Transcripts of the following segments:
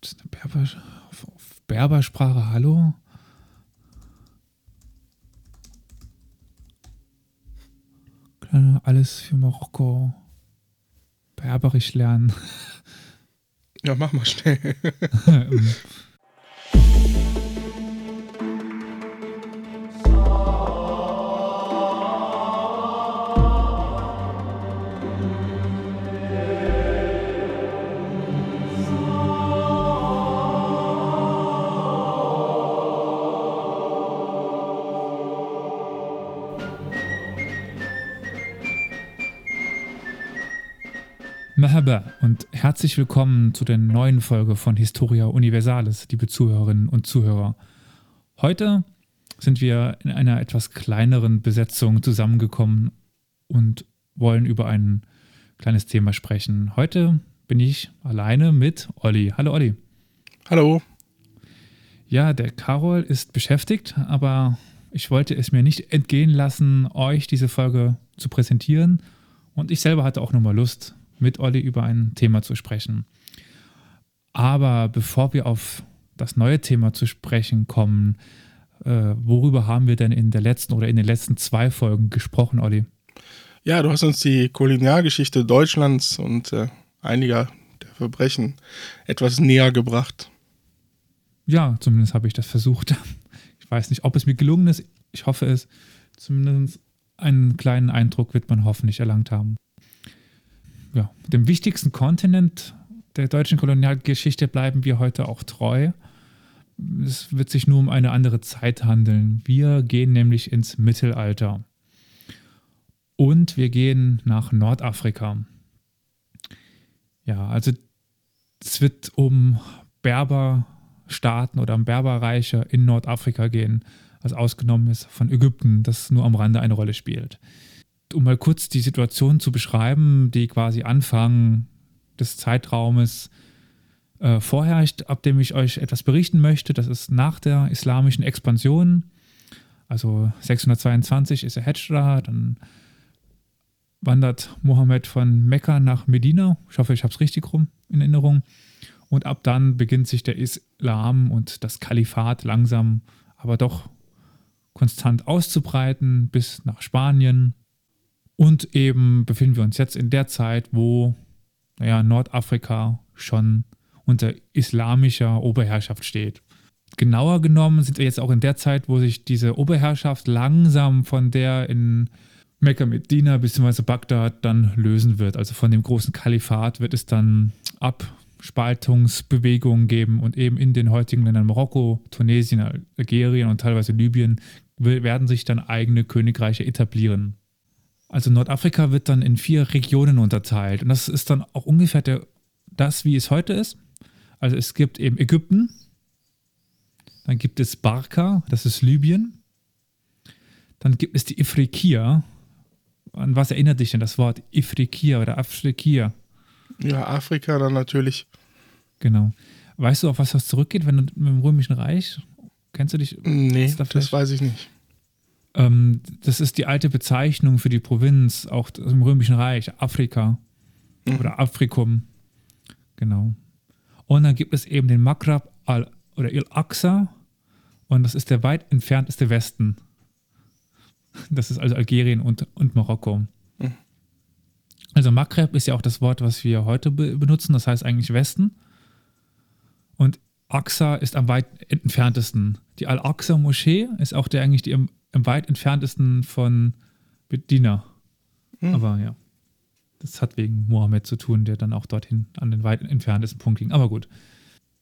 Gibt es eine Berber, auf, auf Berbersprache? Hallo? Alles für Marokko. Berberisch lernen. Ja, mach mal schnell. Mahaba und herzlich willkommen zu der neuen Folge von Historia Universalis, liebe Zuhörerinnen und Zuhörer. Heute sind wir in einer etwas kleineren Besetzung zusammengekommen und wollen über ein kleines Thema sprechen. Heute bin ich alleine mit Olli. Hallo Olli. Hallo. Ja, der Carol ist beschäftigt, aber ich wollte es mir nicht entgehen lassen, euch diese Folge zu präsentieren. Und ich selber hatte auch nochmal Lust, mit Olli über ein Thema zu sprechen. Aber bevor wir auf das neue Thema zu sprechen kommen, äh, worüber haben wir denn in der letzten oder in den letzten zwei Folgen gesprochen, Olli? Ja, du hast uns die Kolonialgeschichte Deutschlands und äh, einiger der Verbrechen etwas näher gebracht. Ja, zumindest habe ich das versucht. Ich weiß nicht, ob es mir gelungen ist. Ich hoffe es. Zumindest einen kleinen Eindruck wird man hoffentlich erlangt haben ja, dem wichtigsten Kontinent der deutschen Kolonialgeschichte bleiben wir heute auch treu. Es wird sich nur um eine andere Zeit handeln. Wir gehen nämlich ins Mittelalter. Und wir gehen nach Nordafrika. Ja, also es wird um Berberstaaten oder um Berberreiche in Nordafrika gehen, was ausgenommen ist von Ägypten, das nur am Rande eine Rolle spielt um mal kurz die Situation zu beschreiben, die quasi Anfang des Zeitraumes äh, vorherrscht, ab dem ich euch etwas berichten möchte. Das ist nach der islamischen Expansion. Also 622 ist er Hijra, dann wandert Mohammed von Mekka nach Medina. Ich hoffe, ich habe es richtig rum in Erinnerung. Und ab dann beginnt sich der Islam und das Kalifat langsam, aber doch konstant auszubreiten bis nach Spanien und eben befinden wir uns jetzt in der Zeit, wo naja, Nordafrika schon unter islamischer Oberherrschaft steht. Genauer genommen sind wir jetzt auch in der Zeit, wo sich diese Oberherrschaft langsam von der in Mekka, Medina bzw. Bagdad dann lösen wird. Also von dem großen Kalifat wird es dann Abspaltungsbewegungen geben und eben in den heutigen Ländern Marokko, Tunesien, Algerien und teilweise Libyen werden sich dann eigene Königreiche etablieren. Also Nordafrika wird dann in vier Regionen unterteilt. Und das ist dann auch ungefähr der, das, wie es heute ist. Also es gibt eben Ägypten, dann gibt es Barka, das ist Libyen. Dann gibt es die Ifriqiya. An was erinnert dich denn das Wort Ifriqiya oder Afrikiya? Ja, Afrika dann natürlich. Genau. Weißt du, auf was das zurückgeht, wenn du mit dem Römischen Reich? Kennst du dich? Nee, da das weiß ich nicht. Ähm, das ist die alte Bezeichnung für die Provinz, auch im Römischen Reich, Afrika mhm. oder Afrikum. Genau. Und dann gibt es eben den Maghreb al oder Il Aqsa und das ist der weit entfernteste Westen. Das ist also Algerien und, und Marokko. Mhm. Also Maghreb ist ja auch das Wort, was wir heute be benutzen, das heißt eigentlich Westen. Und Aqsa ist am weit entferntesten. Die Al-Aqsa-Moschee ist auch der eigentlich die am weit entferntesten von Bedina. Hm. Aber ja, das hat wegen Mohammed zu tun, der dann auch dorthin an den weit entferntesten Punkt ging. Aber gut.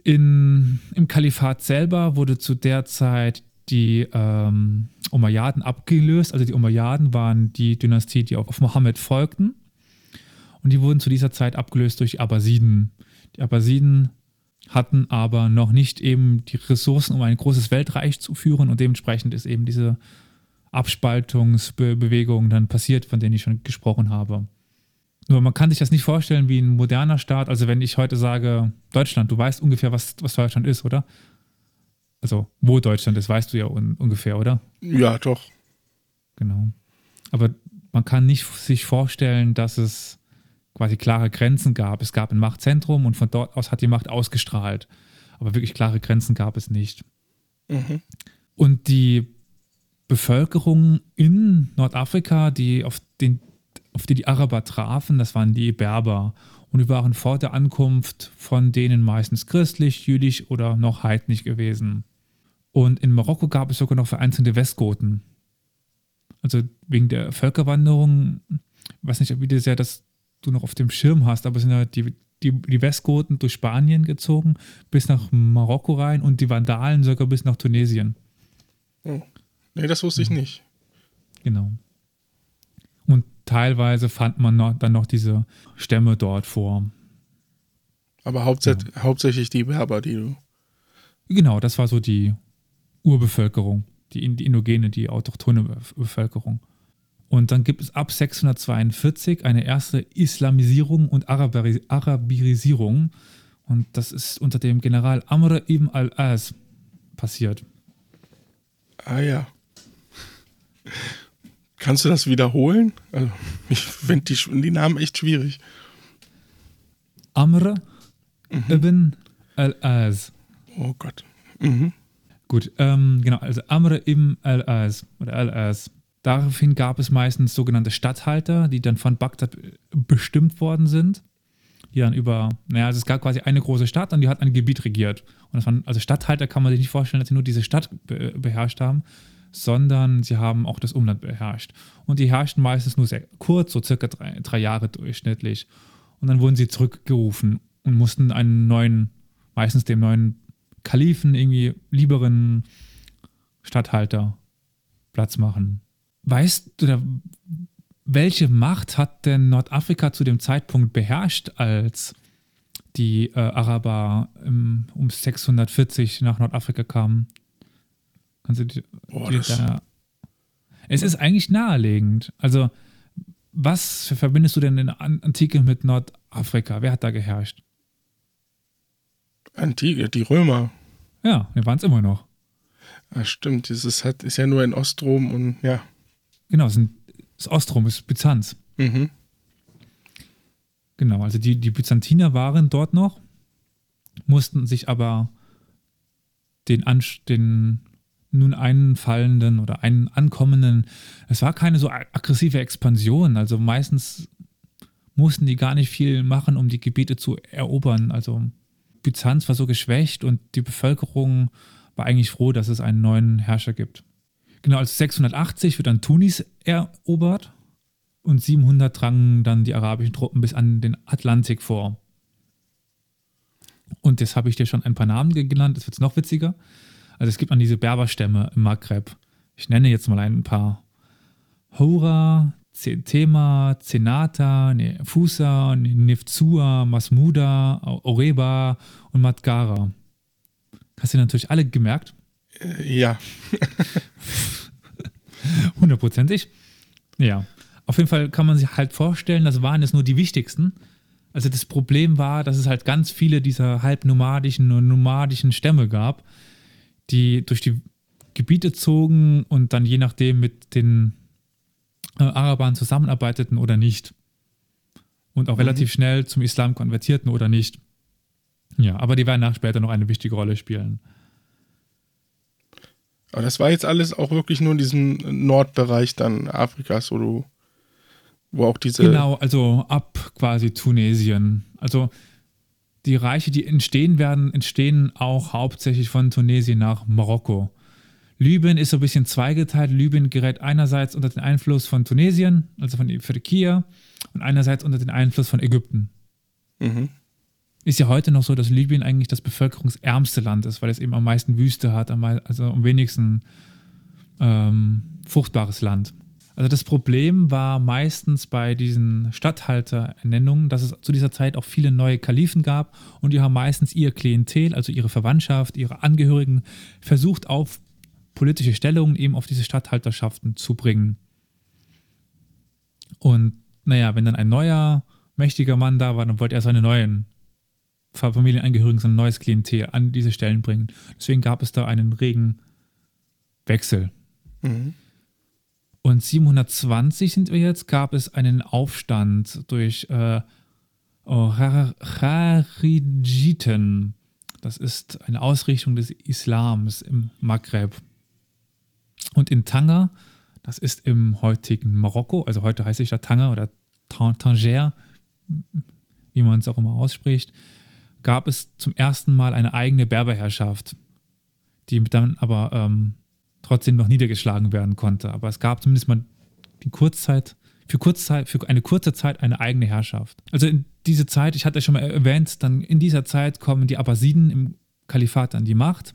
In, Im Kalifat selber wurde zu der Zeit die ähm, Umayyaden abgelöst. Also die Umayyaden waren die Dynastie, die auf, auf Mohammed folgten. Und die wurden zu dieser Zeit abgelöst durch die Abbasiden. Die Abbasiden hatten aber noch nicht eben die Ressourcen, um ein großes Weltreich zu führen und dementsprechend ist eben diese Abspaltungsbewegung dann passiert, von denen ich schon gesprochen habe. Nur man kann sich das nicht vorstellen wie ein moderner Staat. Also wenn ich heute sage Deutschland, du weißt ungefähr, was, was Deutschland ist, oder? Also wo Deutschland ist, weißt du ja un ungefähr, oder? Ja, doch. Genau. Aber man kann nicht sich vorstellen, dass es quasi klare Grenzen gab. Es gab ein Machtzentrum und von dort aus hat die Macht ausgestrahlt. Aber wirklich klare Grenzen gab es nicht. Mhm. Und die Bevölkerung in Nordafrika, die auf, den, auf die die Araber trafen, das waren die Berber. Und die waren vor der Ankunft von denen meistens christlich, jüdisch oder noch heidnisch gewesen. Und in Marokko gab es sogar noch vereinzelte Westgoten. Also wegen der Völkerwanderung, ich weiß nicht, wie sehr das du noch auf dem Schirm hast, aber es sind ja die, die, die Westgoten durch Spanien gezogen, bis nach Marokko rein und die Vandalen sogar bis nach Tunesien. Oh. Nee, das wusste ich nicht. Genau. Und teilweise fand man noch, dann noch diese Stämme dort vor. Aber hauptsächlich, ja. hauptsächlich die Berber, die du. Genau, das war so die Urbevölkerung, die, die indogene, die autochthone Bevölkerung. Und dann gibt es ab 642 eine erste Islamisierung und Araberi Arabirisierung. Und das ist unter dem General Amr ibn al-As passiert. Ah ja. Kannst du das wiederholen? Also, ich finde die, die, Namen echt schwierig. Amr mhm. ibn al-As. Oh Gott. Mhm. Gut, ähm, genau, also Amr ibn al-As oder al-As Daraufhin gab es meistens sogenannte Statthalter, die dann von Bagdad bestimmt worden sind. Die dann über, naja, also es gab quasi eine große Stadt und die hat ein Gebiet regiert. Und das waren, also Statthalter kann man sich nicht vorstellen, dass sie nur diese Stadt be beherrscht haben, sondern sie haben auch das Umland beherrscht. Und die herrschten meistens nur sehr kurz, so circa drei, drei Jahre durchschnittlich. Und dann wurden sie zurückgerufen und mussten einen neuen, meistens dem neuen Kalifen, irgendwie lieberen Statthalter Platz machen. Weißt du, welche Macht hat denn Nordafrika zu dem Zeitpunkt beherrscht, als die äh, Araber im, um 640 nach Nordafrika kamen? Kannst du die, Boah, die da, es ist eigentlich naheliegend. Also, was verbindest du denn in Antike mit Nordafrika? Wer hat da geherrscht? Antike, die Römer. Ja, wir waren es immer noch. Ja, stimmt, das ist, ist ja nur in Ostrom und ja. Genau, das ist Ostrom, ist Byzanz. Mhm. Genau, also die, die Byzantiner waren dort noch, mussten sich aber den, den nun einfallenden oder einen ankommenden, es war keine so aggressive Expansion, also meistens mussten die gar nicht viel machen, um die Gebiete zu erobern. Also Byzanz war so geschwächt und die Bevölkerung war eigentlich froh, dass es einen neuen Herrscher gibt. Genau, als 680 wird dann Tunis erobert und 700 drangen dann die arabischen Truppen bis an den Atlantik vor. Und jetzt habe ich dir schon ein paar Namen genannt, das wird noch witziger. Also es gibt an diese Berberstämme im Maghreb. Ich nenne jetzt mal ein paar. Hora, Tema, Zenata, Fusa, Nefzua, Masmuda, Oreba und Madgara. Hast du natürlich alle gemerkt? Äh, ja. Hundertprozentig. Ja. Auf jeden Fall kann man sich halt vorstellen, das waren jetzt nur die wichtigsten. Also das Problem war, dass es halt ganz viele dieser halbnomadischen und nomadischen Stämme gab, die durch die Gebiete zogen und dann je nachdem mit den äh, Arabern zusammenarbeiteten oder nicht. Und auch mhm. relativ schnell zum Islam konvertierten oder nicht. Ja, aber die werden nach später noch eine wichtige Rolle spielen. Aber das war jetzt alles auch wirklich nur in diesem Nordbereich dann Afrikas, wo du, wo auch diese. Genau, also ab quasi Tunesien. Also die Reiche, die entstehen werden, entstehen auch hauptsächlich von Tunesien nach Marokko. Libyen ist so ein bisschen zweigeteilt. Libyen gerät einerseits unter den Einfluss von Tunesien, also von Ifriqiya, und einerseits unter den Einfluss von Ägypten. Mhm. Ist ja heute noch so, dass Libyen eigentlich das bevölkerungsärmste Land ist, weil es eben am meisten Wüste hat, also am wenigsten ähm, fruchtbares Land. Also das Problem war meistens bei diesen Statthalterernennungen, dass es zu dieser Zeit auch viele neue Kalifen gab und die haben meistens ihr Klientel, also ihre Verwandtschaft, ihre Angehörigen, versucht auf politische Stellungen eben auf diese Statthalterschaften zu bringen. Und naja, wenn dann ein neuer mächtiger Mann da war, dann wollte er seine neuen Familienangehörigen so ein neues Klientel an diese Stellen bringen. Deswegen gab es da einen regen Wechsel. Mhm. Und 720 sind wir jetzt, gab es einen Aufstand durch äh, Charijiten. Das ist eine Ausrichtung des Islams im Maghreb. Und in Tanger, das ist im heutigen Marokko, also heute heißt es ja Tanger oder Tanger, wie man es auch immer ausspricht, gab es zum ersten Mal eine eigene Berberherrschaft, die dann aber ähm, trotzdem noch niedergeschlagen werden konnte. Aber es gab zumindest mal die Kurzzeit, für, Kurzzeit, für eine kurze Zeit eine eigene Herrschaft. Also in diese Zeit, ich hatte ja schon mal erwähnt, dann in dieser Zeit kommen die Abbasiden im Kalifat an die Macht.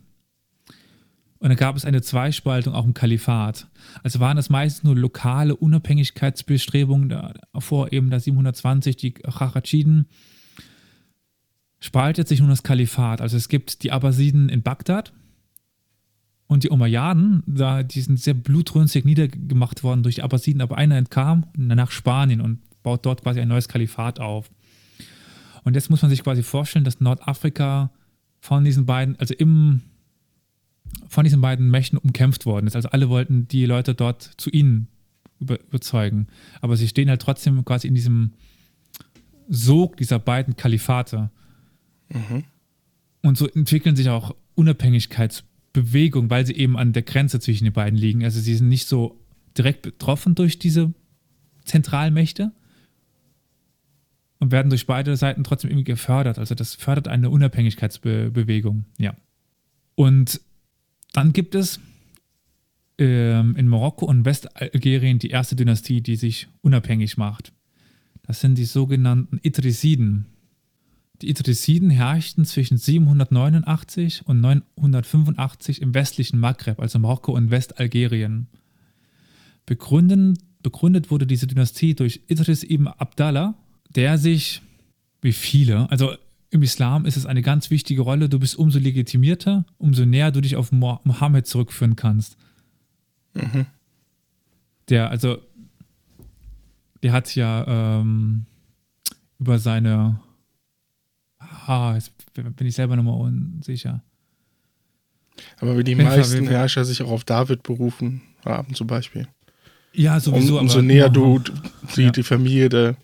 Und dann gab es eine Zweispaltung auch im Kalifat. Also waren es meistens nur lokale Unabhängigkeitsbestrebungen, davor eben da 720 die Chachachiden, spaltet sich nun das Kalifat. Also es gibt die Abbasiden in Bagdad und die Umayyaden, da, die sind sehr blutrünstig niedergemacht worden durch die Abbasiden, aber einer entkam nach Spanien und baut dort quasi ein neues Kalifat auf. Und jetzt muss man sich quasi vorstellen, dass Nordafrika von diesen beiden, also im, von diesen beiden Mächten umkämpft worden ist. Also alle wollten die Leute dort zu ihnen überzeugen. Aber sie stehen halt trotzdem quasi in diesem Sog dieser beiden Kalifate. Mhm. Und so entwickeln sich auch Unabhängigkeitsbewegungen, weil sie eben an der Grenze zwischen den beiden liegen. Also sie sind nicht so direkt betroffen durch diese Zentralmächte und werden durch beide Seiten trotzdem irgendwie gefördert. Also das fördert eine Unabhängigkeitsbewegung, ja. Und dann gibt es ähm, in Marokko und Westalgerien die erste Dynastie, die sich unabhängig macht. Das sind die sogenannten Idrisiden. Die Idrisiden herrschten zwischen 789 und 985 im westlichen Maghreb, also Marokko und Westalgerien. Begründen, begründet wurde diese Dynastie durch Idris ibn Abdallah, der sich, wie viele, also im Islam ist es eine ganz wichtige Rolle, du bist umso legitimierter, umso näher du dich auf Mohammed zurückführen kannst. Mhm. Der, also, der hat ja ähm, über seine ah, jetzt bin ich selber nochmal unsicher. Aber wie die meisten Herrscher sich auch auf David berufen haben, zum Beispiel. Ja, sowieso. Um, umso näher du die, ja. die Familie der,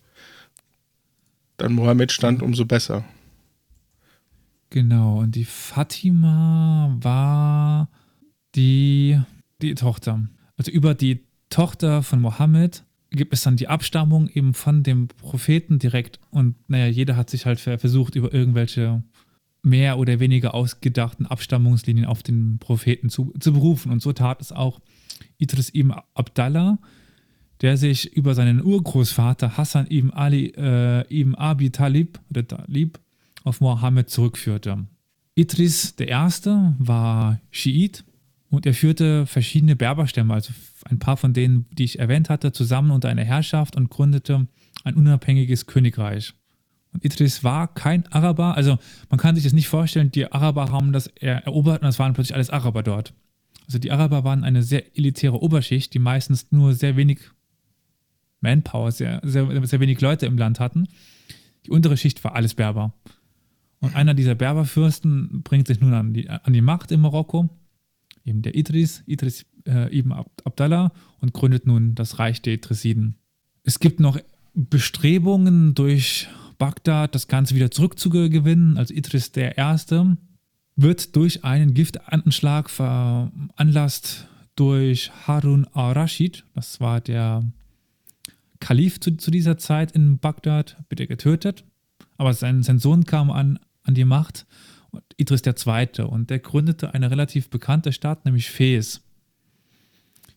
dann Mohammed stand, umso besser. Genau, und die Fatima war die, die Tochter. Also über die Tochter von Mohammed gibt es dann die Abstammung eben von dem Propheten direkt. Und naja, jeder hat sich halt versucht, über irgendwelche mehr oder weniger ausgedachten Abstammungslinien auf den Propheten zu, zu berufen. Und so tat es auch Idris ibn Abdallah, der sich über seinen Urgroßvater Hassan ibn Ali äh, ibn Abi Talib, oder Talib auf Mohammed zurückführte. Idris I. war Schiit und er führte verschiedene Berberstämme, also ein paar von denen, die ich erwähnt hatte, zusammen unter einer Herrschaft und gründete ein unabhängiges Königreich. Und Idris war kein Araber, also man kann sich das nicht vorstellen, die Araber haben das erobert und es waren plötzlich alles Araber dort. Also die Araber waren eine sehr elitäre Oberschicht, die meistens nur sehr wenig Manpower, sehr, sehr, sehr wenig Leute im Land hatten. Die untere Schicht war alles Berber. Und einer dieser Berberfürsten bringt sich nun an die, an die Macht in Marokko eben der Idris, Idris äh, ibn Abdallah und gründet nun das Reich der Idrisiden. Es gibt noch Bestrebungen durch Bagdad, das Ganze wieder zurückzugewinnen. Also Idris der Erste wird durch einen Giftanschlag veranlasst durch Harun al-Rashid. Das war der Kalif zu, zu, dieser Zeit in Bagdad, wird er getötet. Aber sein, sein Sohn kam an, an die Macht Idris II. Und der gründete eine relativ bekannte Stadt, nämlich Fes.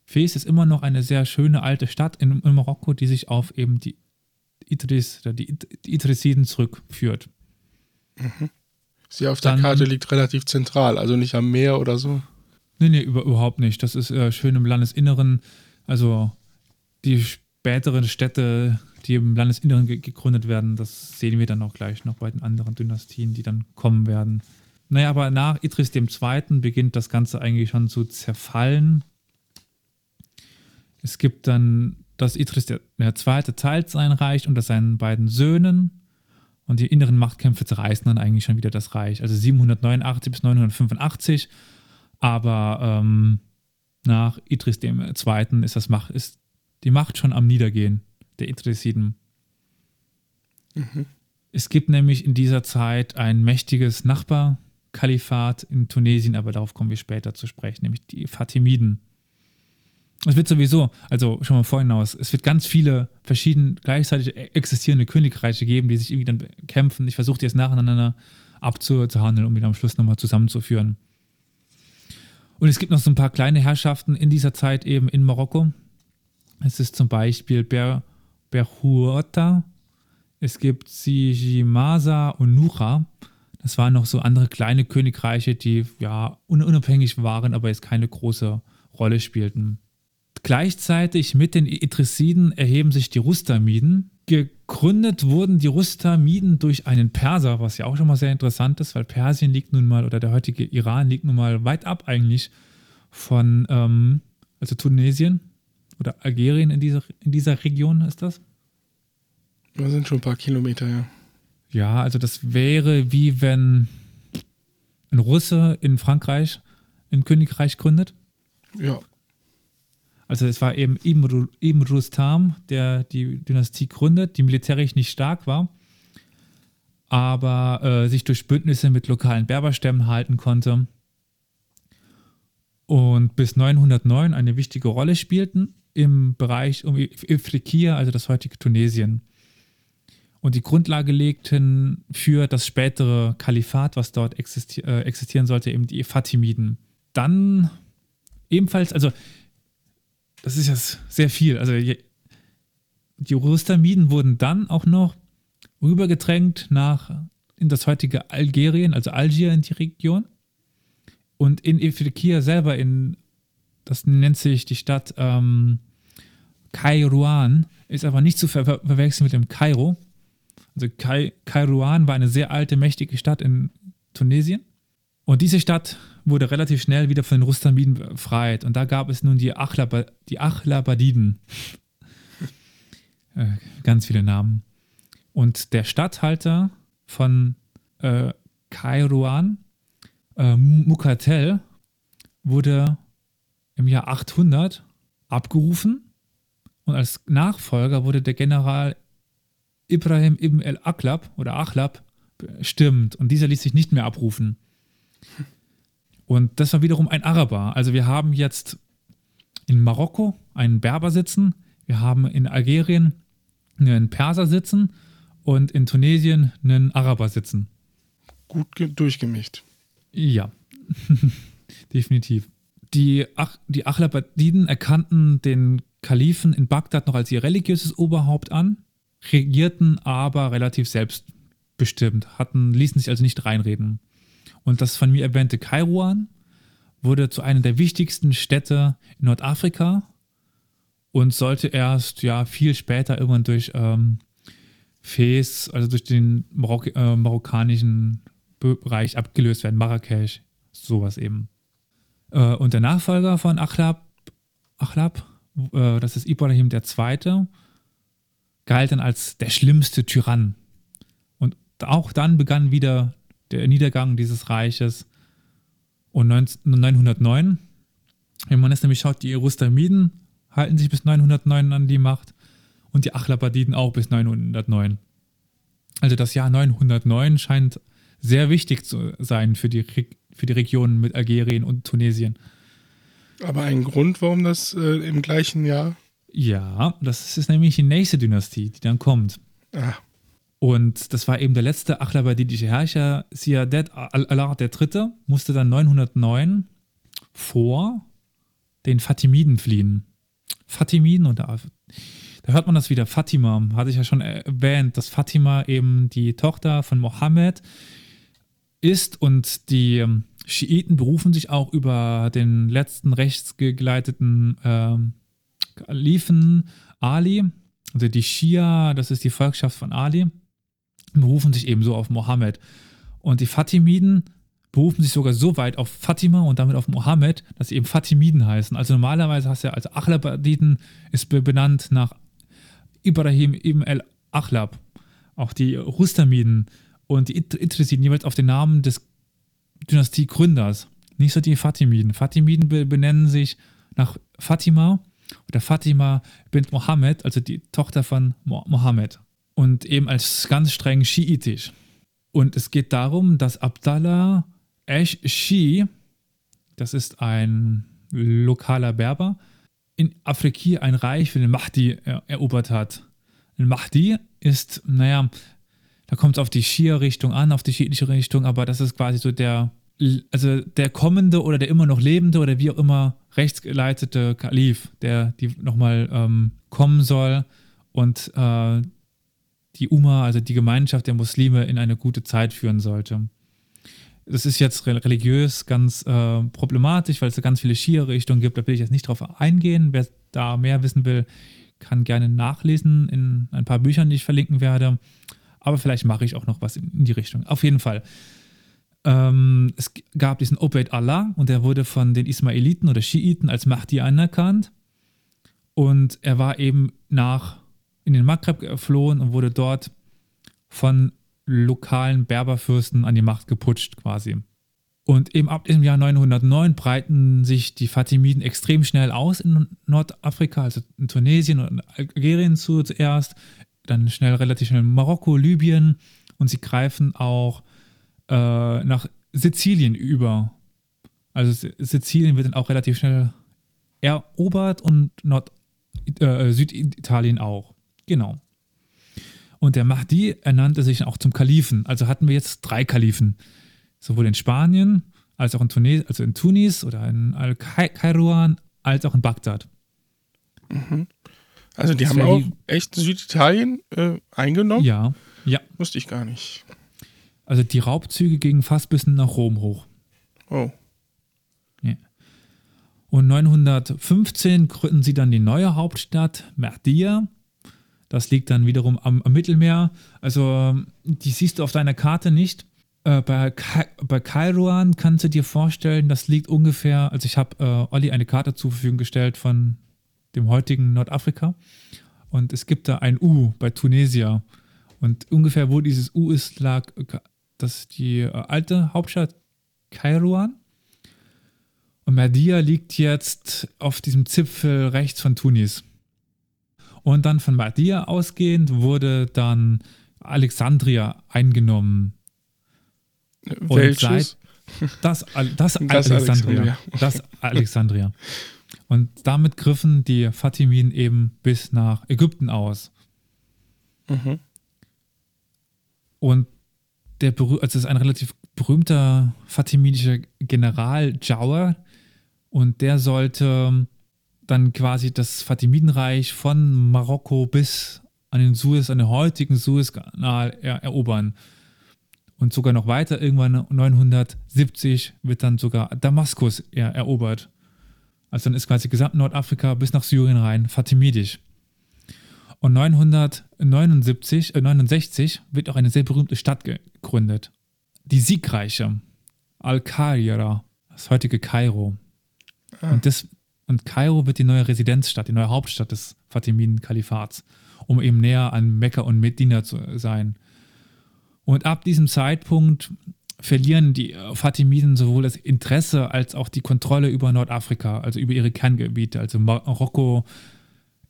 Fes ist immer noch eine sehr schöne alte Stadt in, in Marokko, die sich auf eben die Idris, die, die Idrisiden zurückführt. Mhm. Sie auf der Dann, Karte liegt relativ zentral, also nicht am Meer oder so. Nee, nee, über, überhaupt nicht. Das ist äh, schön im Landesinneren. Also die späteren Städte, die im Landesinneren ge gegründet werden, das sehen wir dann auch gleich noch bei den anderen Dynastien, die dann kommen werden. Naja, aber nach Idris II. beginnt das Ganze eigentlich schon zu zerfallen. Es gibt dann, dass Idris teilt sein Reich unter seinen beiden Söhnen und die inneren Machtkämpfe zerreißen dann eigentlich schon wieder das Reich. Also 789 bis 985. Aber ähm, nach Idris II. ist, das Macht, ist die Macht schon am Niedergehen der Idrisiden. Mhm. Es gibt nämlich in dieser Zeit ein mächtiges Nachbarkalifat in Tunesien, aber darauf kommen wir später zu sprechen, nämlich die Fatimiden. Es wird sowieso, also schon mal vorhin aus, es wird ganz viele verschiedene gleichzeitig existierende Königreiche geben, die sich irgendwie dann kämpfen. Ich versuche die jetzt nacheinander abzuhandeln, um die am Schluss nochmal zusammenzuführen. Und es gibt noch so ein paar kleine Herrschaften in dieser Zeit eben in Marokko. Es ist zum Beispiel Ber Berhuota, es gibt Sijimasa und Nucha. Das waren noch so andere kleine Königreiche, die ja unabhängig waren, aber jetzt keine große Rolle spielten. Gleichzeitig mit den Idrisiden erheben sich die Rustamiden. Gegründet wurden die Rustamiden durch einen Perser, was ja auch schon mal sehr interessant ist, weil Persien liegt nun mal, oder der heutige Iran liegt nun mal weit ab eigentlich von, ähm, also Tunesien oder Algerien in dieser, in dieser Region ist das. Das sind schon ein paar Kilometer, ja. Ja, also das wäre wie wenn ein Russe in Frankreich ein Königreich gründet. Ja. Also es war eben Ibn, Ibn Rustam, der die Dynastie gründet, die militärisch nicht stark war, aber äh, sich durch Bündnisse mit lokalen Berberstämmen halten konnte und bis 909 eine wichtige Rolle spielten im Bereich um Ifriqiya, also das heutige Tunesien. Und die Grundlage legten für das spätere Kalifat, was dort existi äh, existieren sollte, eben die Fatimiden. Dann ebenfalls, also das ist jetzt sehr viel. Also die Rustamiden wurden dann auch noch rübergedrängt nach in das heutige Algerien, also Algier in die Region. Und in Ifriqiya selber, in, das nennt sich die Stadt ähm, Kairouan, ist aber nicht zu ver verwechseln mit dem Kairo. Also Kai Kairouan war eine sehr alte, mächtige Stadt in Tunesien. Und diese Stadt wurde relativ schnell wieder von den Rustamiden befreit. Und da gab es nun die, Achlaba, die Achlabadiden. äh, ganz viele Namen. Und der Statthalter von äh, Kairouan, äh, Mukatel, wurde im Jahr 800 abgerufen und als Nachfolger wurde der General Ibrahim ibn el-Aklab oder Achlab bestimmt und dieser ließ sich nicht mehr abrufen. Und das war wiederum ein Araber. Also wir haben jetzt in Marokko einen Berber sitzen, wir haben in Algerien einen Perser sitzen und in Tunesien einen Araber sitzen. Gut durchgemischt. Ja, definitiv. Die, Ach die Achlabadiden erkannten den Kalifen in Bagdad noch als ihr religiöses Oberhaupt an, regierten aber relativ selbstbestimmt, hatten, ließen sich also nicht reinreden. Und das von mir erwähnte Kairouan wurde zu einer der wichtigsten Städte in Nordafrika und sollte erst ja viel später irgendwann durch ähm, Fes, also durch den Marok äh, marokkanischen Bereich abgelöst werden, Marrakesch, sowas eben. Äh, und der Nachfolger von Achlab, Achlab äh, das ist Ibrahim II., galt dann als der schlimmste Tyrann. Und auch dann begann wieder der Niedergang dieses Reiches. Und 909, wenn man es nämlich schaut, die Rustamiden halten sich bis 909 an die Macht und die Achlabadiden auch bis 909. Also das Jahr 909 scheint sehr wichtig zu sein für die, für die Regionen mit Algerien und Tunesien. Aber ein Grund, warum das äh, im gleichen Jahr? Ja, das ist nämlich die nächste Dynastie, die dann kommt. Ah. Und das war eben der letzte achlabadidische Herrscher, Siadet Allah III., musste dann 909 vor den Fatimiden fliehen. Fatimiden, und da, da hört man das wieder, Fatima, hatte ich ja schon erwähnt, dass Fatima eben die Tochter von Mohammed ist und die Schiiten berufen sich auch über den letzten rechtsgeleiteten äh, Kalifen Ali, also die Schia, das ist die Volkschaft von Ali berufen sich ebenso auf Mohammed. Und die Fatimiden berufen sich sogar so weit auf Fatima und damit auf Mohammed, dass sie eben Fatimiden heißen. Also normalerweise hast du ja, also Achlabadiden ist benannt nach Ibrahim ibn el-Achlab. Auch die Rustamiden und die Idrisiden jeweils auf den Namen des Dynastiegründers. Nicht so die Fatimiden. Fatimiden benennen sich nach Fatima oder Fatima bint Mohammed, also die Tochter von Mohammed. Und eben als ganz streng schiitisch. Und es geht darum, dass Abdallah Esh Shi, das ist ein lokaler Berber, in Afrika ein Reich für den Mahdi erobert hat. Ein Mahdi ist, naja, da kommt es auf die Schia-Richtung an, auf die schiitische Richtung, aber das ist quasi so der, also der kommende oder der immer noch lebende oder wie auch immer rechtsgeleitete Kalif, der die nochmal ähm, kommen soll und äh, die Umma, also die Gemeinschaft der Muslime, in eine gute Zeit führen sollte. Das ist jetzt religiös ganz äh, problematisch, weil es da ganz viele Schia-Richtungen gibt. Da will ich jetzt nicht drauf eingehen. Wer da mehr wissen will, kann gerne nachlesen in ein paar Büchern, die ich verlinken werde. Aber vielleicht mache ich auch noch was in, die Richtung. Auf jeden Fall. Ähm, es gab diesen Obeid Allah und der wurde von den Ismailiten oder Schiiten als Mahdi anerkannt. Und er war eben nach in den Maghreb geflohen und wurde dort von lokalen Berberfürsten an die Macht geputscht quasi. Und eben ab dem Jahr 909 breiten sich die Fatimiden extrem schnell aus in Nordafrika, also in Tunesien und Algerien zuerst, dann schnell relativ schnell Marokko, Libyen und sie greifen auch äh, nach Sizilien über. Also Sizilien wird dann auch relativ schnell erobert und Nord äh, Süditalien auch. Genau. Und der Mahdi ernannte sich auch zum Kalifen. Also hatten wir jetzt drei Kalifen. Sowohl in Spanien, als auch in Tunis, also in Tunis oder in Al-Kairouan, als auch in Bagdad. Mhm. Also die das haben auch die, echt Süditalien äh, eingenommen? Ja, ja. Wusste ich gar nicht. Also die Raubzüge gingen fast bis nach Rom hoch. Oh. Ja. Und 915 gründen sie dann die neue Hauptstadt, Merdia. Das liegt dann wiederum am, am Mittelmeer. Also die siehst du auf deiner Karte nicht. Äh, bei, Ka bei Kairouan kannst du dir vorstellen, das liegt ungefähr, also ich habe äh, Olli eine Karte zur Verfügung gestellt von dem heutigen Nordafrika. Und es gibt da ein U bei Tunesier. Und ungefähr wo dieses U ist, lag das die äh, alte Hauptstadt Kairouan. Und Merdia liegt jetzt auf diesem Zipfel rechts von Tunis. Und dann von Merdia ausgehend wurde dann Alexandria eingenommen. Welches? das, das, das Alexandria. Alexandria. Das Alexandria. Und damit griffen die Fatimiden eben bis nach Ägypten aus. Mhm. Und der also es ist ein relativ berühmter fatimidischer General Jauer und der sollte dann quasi das Fatimidenreich von Marokko bis an den Suez, an den heutigen Suezkanal er erobern. Und sogar noch weiter, irgendwann 970 wird dann sogar Damaskus er erobert. Also dann ist quasi gesamt Nordafrika bis nach Syrien rein fatimidisch. Und 979, äh 69 wird auch eine sehr berühmte Stadt gegründet. Die siegreiche Al-Qahira, das heutige Kairo. Ah. Und, das, und Kairo wird die neue Residenzstadt, die neue Hauptstadt des Fatimiden-Kalifats, um eben näher an Mekka und Medina zu sein. Und ab diesem Zeitpunkt verlieren die Fatimiden sowohl das Interesse als auch die Kontrolle über Nordafrika, also über ihre Kerngebiete. Also Marokko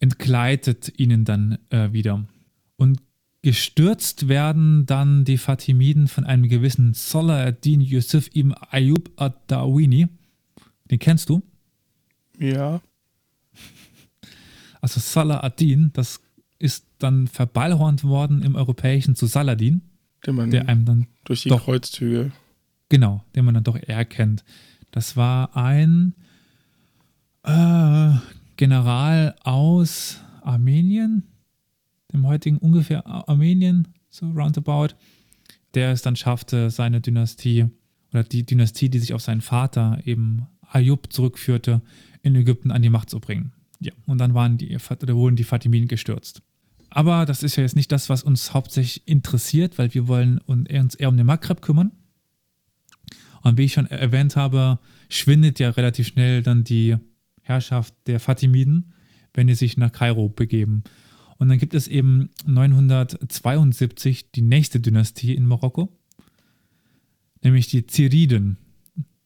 entgleitet ihnen dann äh, wieder. Und gestürzt werden dann die Fatimiden von einem gewissen Salah ad-Din Yusuf ibn Ayub ad-Dawini. Den kennst du? Ja. Also Salah ad-Din, das ist dann verballhornt worden im Europäischen zu Saladin den man der einem dann durch die doch, Kreuzzüge. Genau, den man dann doch erkennt. Das war ein äh, General aus Armenien, dem heutigen ungefähr Armenien, so roundabout, der es dann schaffte, seine Dynastie oder die Dynastie, die sich auf seinen Vater eben Ayub zurückführte, in Ägypten an die Macht zu bringen. Ja, und dann waren die, oder wurden die Fatimiden gestürzt. Aber das ist ja jetzt nicht das, was uns hauptsächlich interessiert, weil wir wollen uns eher um den Maghreb kümmern. Und wie ich schon erwähnt habe, schwindet ja relativ schnell dann die Herrschaft der Fatimiden, wenn die sich nach Kairo begeben. Und dann gibt es eben 972 die nächste Dynastie in Marokko, nämlich die Ziriden.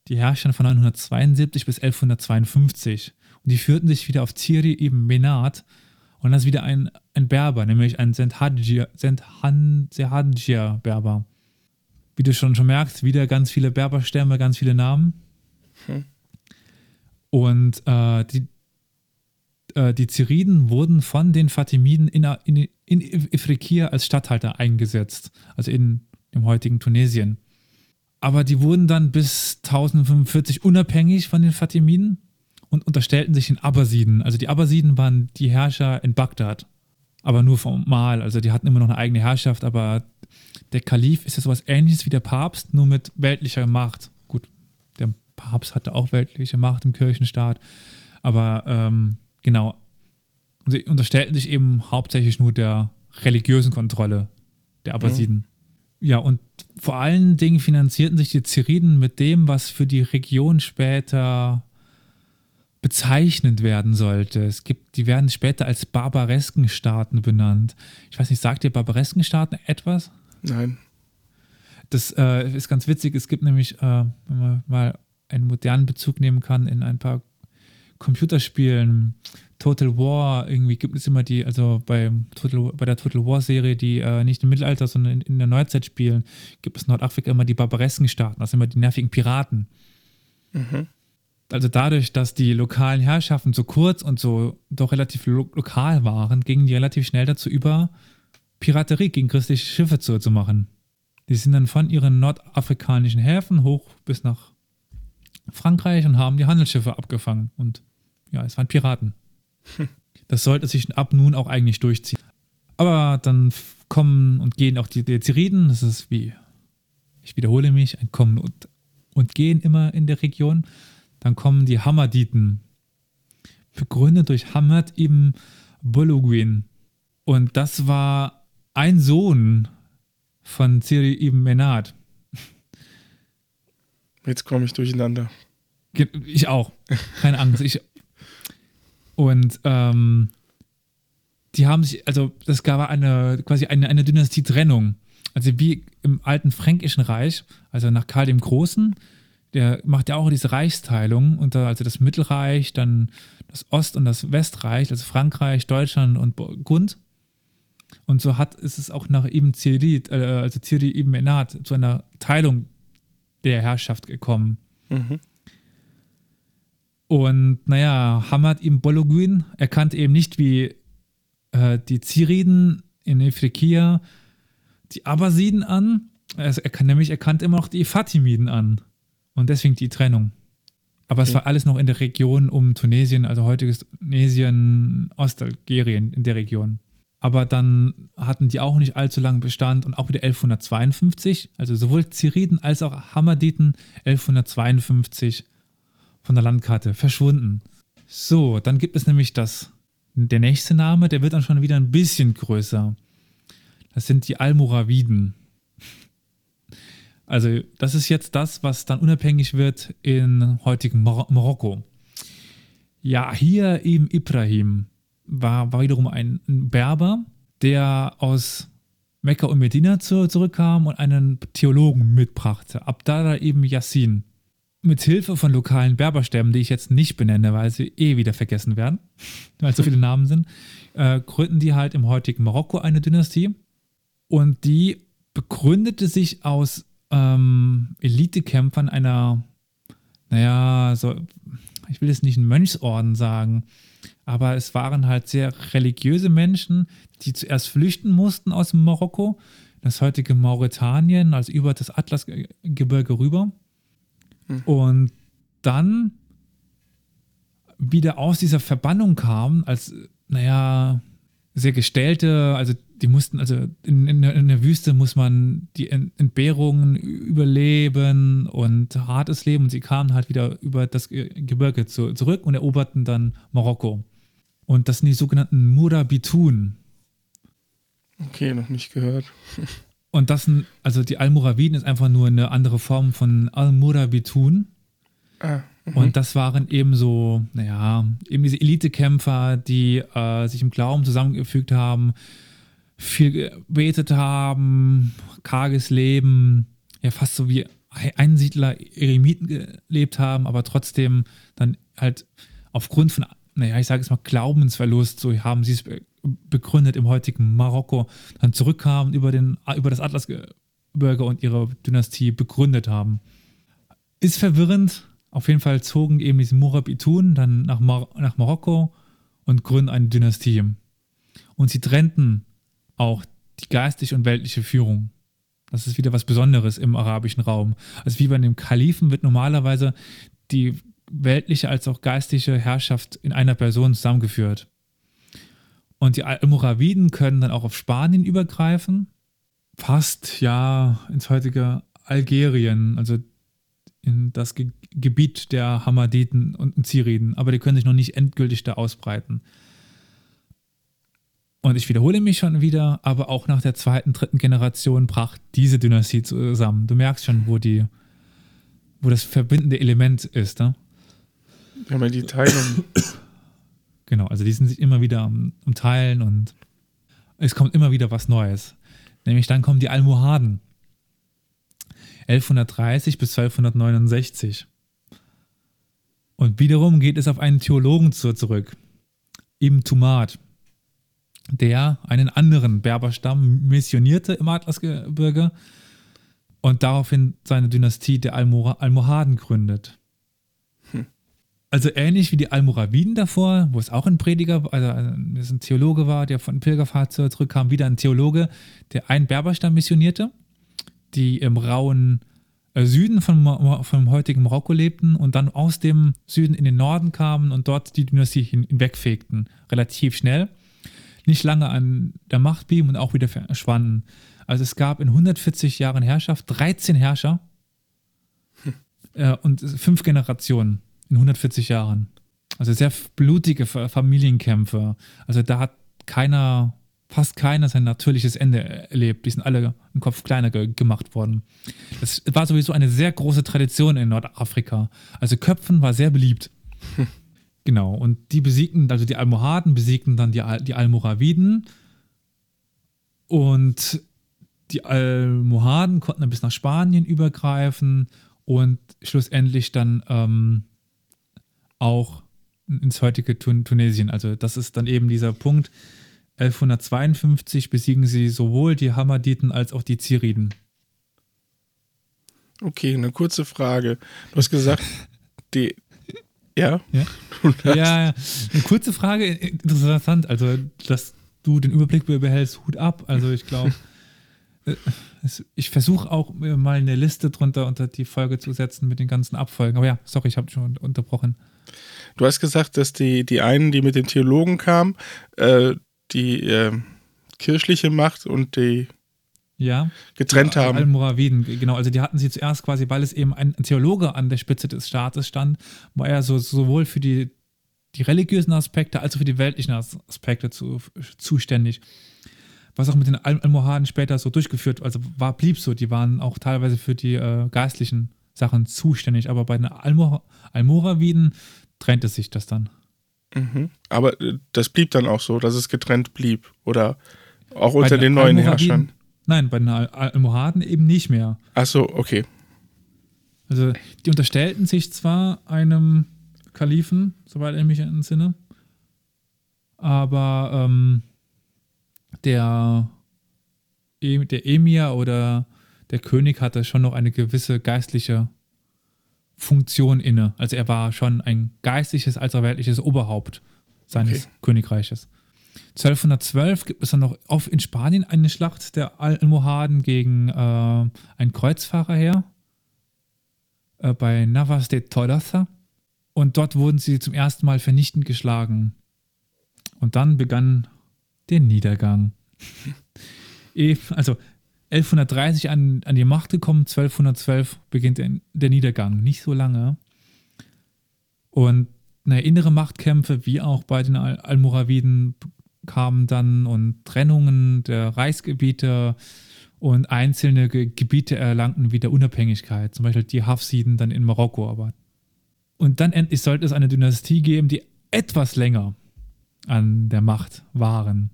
Die herrschen von 972 bis 1152. die führten sich wieder auf Thierry eben Menard und das ist wieder ein, ein Berber, nämlich ein Sendhadjia-Berber. Wie du schon, schon merkst, wieder ganz viele Berberstämme, ganz viele Namen. Hm. Und äh, die, äh, die Ziriden wurden von den Fatimiden in, in, in Ifrikir als Statthalter eingesetzt, also in dem heutigen Tunesien. Aber die wurden dann bis 1045 unabhängig von den Fatimiden und unterstellten sich den Abbasiden. Also die Abbasiden waren die Herrscher in Bagdad, aber nur formal. Also die hatten immer noch eine eigene Herrschaft, aber der Kalif ist ja sowas ähnliches wie der Papst, nur mit weltlicher Macht. Gut, der Papst hatte auch weltliche Macht im Kirchenstaat, aber ähm, genau. sie unterstellten sich eben hauptsächlich nur der religiösen Kontrolle der Abbasiden. Mhm. Ja, und vor allen Dingen finanzierten sich die Ziriden mit dem, was für die Region später bezeichnend werden sollte. Es gibt, die werden später als barbaresken Staaten benannt. Ich weiß nicht, sagt ihr barbaresken Staaten etwas? Nein. Das äh, ist ganz witzig. Es gibt nämlich, äh, wenn man mal einen modernen Bezug nehmen kann, in ein paar Computerspielen, Total War, irgendwie gibt es immer die, also bei, Total, bei der Total War-Serie, die äh, nicht im Mittelalter, sondern in, in, der Neuzeit spielen, gibt es in Nordafrika immer die barbaresken Staaten, also immer die nervigen Piraten. Mhm also dadurch, dass die lokalen Herrschaften so kurz und so doch relativ lo lokal waren, gingen die relativ schnell dazu über, Piraterie gegen christliche Schiffe zu, zu machen. Die sind dann von ihren nordafrikanischen Häfen hoch bis nach Frankreich und haben die Handelsschiffe abgefangen. Und ja, es waren Piraten. Das sollte sich ab nun auch eigentlich durchziehen. Aber dann kommen und gehen auch die, die Ziriden. Das ist wie, ich wiederhole mich, ein Kommen und, und Gehen immer in der Region. Dann kommen die Hamaditen, begründet durch Hamad ibn Buluguin. Und das war ein Sohn von Ciri ibn Menad. Jetzt komme ich durcheinander. Ich auch. Keine Angst. Ich, und ähm, die haben sich, also das gab eine quasi eine, eine Dynastie-Trennung. Also wie im alten Fränkischen Reich, also nach Karl dem Großen, der macht ja auch diese Reichsteilung, unter, also das Mittelreich, dann das Ost- und das Westreich, also Frankreich, Deutschland und Burgund. Und so hat ist es auch nach Ibn Ziri, äh, also Ziri Ibn Enad, zu einer Teilung der Herrschaft gekommen. Mhm. Und naja, Hamad ibn Bologuin erkannte eben nicht wie äh, die Ziriden in Ifriqiya die Abbasiden an, also er kann nämlich erkannt immer noch die Fatimiden an. Und deswegen die Trennung. Aber okay. es war alles noch in der Region um Tunesien, also heutiges Tunesien, Ostalgerien in der Region. Aber dann hatten die auch nicht allzu lange Bestand und auch wieder 1152, also sowohl Ziriden als auch Hamaditen 1152 von der Landkarte verschwunden. So, dann gibt es nämlich das, der nächste Name, der wird dann schon wieder ein bisschen größer. Das sind die Almoraviden. Also das ist jetzt das, was dann unabhängig wird in heutigen Mar Marokko. Ja, hier eben Ibrahim war, war wiederum ein Berber, der aus Mekka und Medina zu, zurückkam und einen Theologen mitbrachte, Abdallah eben Yassin. Mit Hilfe von lokalen Berberstämmen, die ich jetzt nicht benenne, weil sie eh wieder vergessen werden, weil so viele Namen sind, äh, gründen die halt im heutigen Marokko eine Dynastie. Und die begründete sich aus ähm, Elitekämpfern einer, naja, so, ich will jetzt nicht einen Mönchsorden sagen, aber es waren halt sehr religiöse Menschen, die zuerst flüchten mussten aus dem Marokko, das heutige Mauretanien, also über das Atlasgebirge rüber. Hm. Und dann wieder aus dieser Verbannung kamen, als, naja, sehr gestellte, also die mussten, also in, in, in, der Wüste muss man die Entbehrungen überleben und hartes Leben. Und sie kamen halt wieder über das Gebirge zu, zurück und eroberten dann Marokko. Und das sind die sogenannten Murabitun. Okay, noch nicht gehört. und das sind, also die Almoraviden ist einfach nur eine andere Form von Al-Murabitun. Ah, mhm. und das waren eben so, naja, eben diese Elitekämpfer, die äh, sich im Glauben zusammengefügt haben, viel gebetet haben, karges Leben, ja fast so wie Einsiedler, Eremiten gelebt haben, aber trotzdem dann halt aufgrund von, naja, ich sage es mal, Glaubensverlust, so haben sie es begründet im heutigen Marokko, dann zurückkamen über, den, über das Atlasgebirge und ihre Dynastie begründet haben. Ist verwirrend. Auf jeden Fall zogen eben diese Murabitun dann nach, Mar nach Marokko und gründen eine Dynastie. Und sie trennten auch die geistliche und weltliche Führung. Das ist wieder was Besonderes im arabischen Raum. Also wie bei dem Kalifen wird normalerweise die weltliche als auch geistliche Herrschaft in einer Person zusammengeführt. Und die Almoraviden können dann auch auf Spanien übergreifen, fast ja ins heutige Algerien, also in das Gebiet der Hamaditen und Ziriden, aber die können sich noch nicht endgültig da ausbreiten. Und ich wiederhole mich schon wieder, aber auch nach der zweiten, dritten Generation brach diese Dynastie zusammen. Du merkst schon, wo die, wo das verbindende Element ist. Ne? Ja, mal die Teilung. Genau, also die sind sich immer wieder am, am Teilen und es kommt immer wieder was Neues. Nämlich dann kommen die Almohaden. 1130 bis 1269. Und wiederum geht es auf einen Theologen zurück, Ibn Tumat, der einen anderen Berberstamm missionierte im Atlasgebirge und daraufhin seine Dynastie der Almohaden gründet. Hm. Also ähnlich wie die Almoraviden davor, wo es auch ein Prediger, also ein Theologe war, der von Pilgerfahrt zurückkam, wieder ein Theologe, der einen Berberstamm missionierte, die im rauen Süden von, vom heutigen Marokko lebten und dann aus dem Süden in den Norden kamen und dort die Dynastie hinwegfegten, relativ schnell. Nicht lange an der Macht blieben und auch wieder verschwanden. Also es gab in 140 Jahren Herrschaft 13 Herrscher hm. äh, und fünf Generationen in 140 Jahren. Also sehr blutige Familienkämpfe. Also da hat keiner fast keiner sein natürliches Ende erlebt. Die sind alle im Kopf kleiner ge gemacht worden. Das war sowieso eine sehr große Tradition in Nordafrika. Also Köpfen war sehr beliebt. Genau, und die besiegten, also die Almohaden besiegten dann die, Al die Almoraviden und die Almohaden konnten dann bis nach Spanien übergreifen und schlussendlich dann ähm, auch ins heutige Tun Tunesien. Also das ist dann eben dieser Punkt, 1152 besiegen sie sowohl die Hamaditen als auch die Ziriden. Okay, eine kurze Frage. Du hast gesagt, die. Ja? Ja, ja, eine kurze Frage, interessant. Also, dass du den Überblick behältst, Hut ab. Also, ich glaube, äh, ich versuche auch mal eine Liste drunter unter die Folge zu setzen mit den ganzen Abfolgen. Aber ja, sorry, ich habe schon unterbrochen. Du hast gesagt, dass die, die einen, die mit den Theologen kamen, äh, die äh, kirchliche Macht und die ja, getrennt ja, haben. Almoraviden, genau. Also die hatten sie zuerst quasi, weil es eben ein Theologe an der Spitze des Staates stand, war er so, sowohl für die, die religiösen Aspekte als auch für die weltlichen Aspekte zu, zuständig. Was auch mit den Almohaden später so durchgeführt, also war, blieb so, die waren auch teilweise für die äh, geistlichen Sachen zuständig, aber bei den Almor Almoraviden trennte sich das dann. Mhm. Aber äh, das blieb dann auch so, dass es getrennt blieb. Oder auch bei unter den, den neuen Herrschern. Nein, bei den Almohaden eben nicht mehr. Ach so, okay. Also, die unterstellten sich zwar einem Kalifen, soweit ich mich entsinne, aber ähm, der, e, der Emir oder der König hatte schon noch eine gewisse geistliche Funktion inne. Also er war schon ein geistliches als auch weltliches Oberhaupt seines okay. Königreiches. 1212 gibt es dann noch auf in Spanien eine Schlacht der Almohaden gegen äh, einen Kreuzfahrerheer äh, bei Navas de Tolosa. Und dort wurden sie zum ersten Mal vernichtend geschlagen. Und dann begann der Niedergang. also 1130 an, an die Macht gekommen, 1212 beginnt der, der Niedergang. Nicht so lange. Und na, innere Machtkämpfe, wie auch bei den Al Almoraviden, kamen dann und Trennungen der Reichsgebiete und einzelne Ge Gebiete erlangten wieder Unabhängigkeit. Zum Beispiel die Hafsiden dann in Marokko. Aber und dann endlich sollte es eine Dynastie geben, die etwas länger an der Macht waren.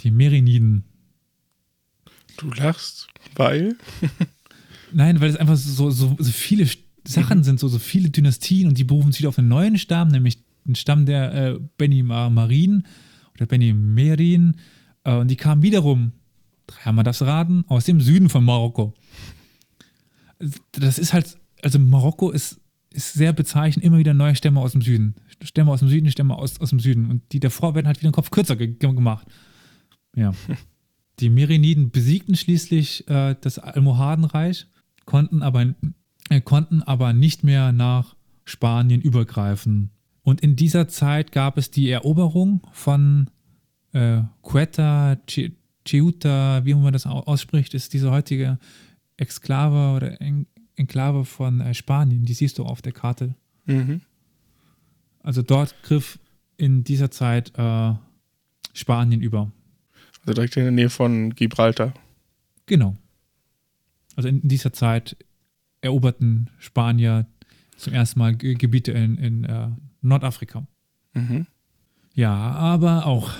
Die Meriniden Du lachst, weil? Nein, weil es einfach so, so, so viele Sachen mhm. sind so, so viele Dynastien und die berufen sich auf einen neuen Stamm, nämlich den Stamm der äh, Beni Marin oder Beni Merin. Äh, und die kamen wiederum, dreimal das raten, aus dem Süden von Marokko. Das ist halt, also Marokko ist, ist sehr bezeichnend, immer wieder neue Stämme aus dem Süden. Stämme aus dem Süden, Stämme aus, aus dem Süden. Und die davor werden halt wieder den Kopf kürzer ge gemacht. Ja. Die Meriniden besiegten schließlich äh, das Almohadenreich, konnten aber, äh, konnten aber nicht mehr nach Spanien übergreifen. Und in dieser Zeit gab es die Eroberung von äh, Quetta, Ceuta, wie man das ausspricht, ist diese heutige Exklave oder en Enklave von äh, Spanien. Die siehst du auf der Karte. Mhm. Also dort griff in dieser Zeit äh, Spanien über. Also direkt in der Nähe von Gibraltar. Genau. Also in dieser Zeit eroberten Spanier zum ersten Mal Gebiete in, in äh, Nordafrika. Mhm. Ja, aber auch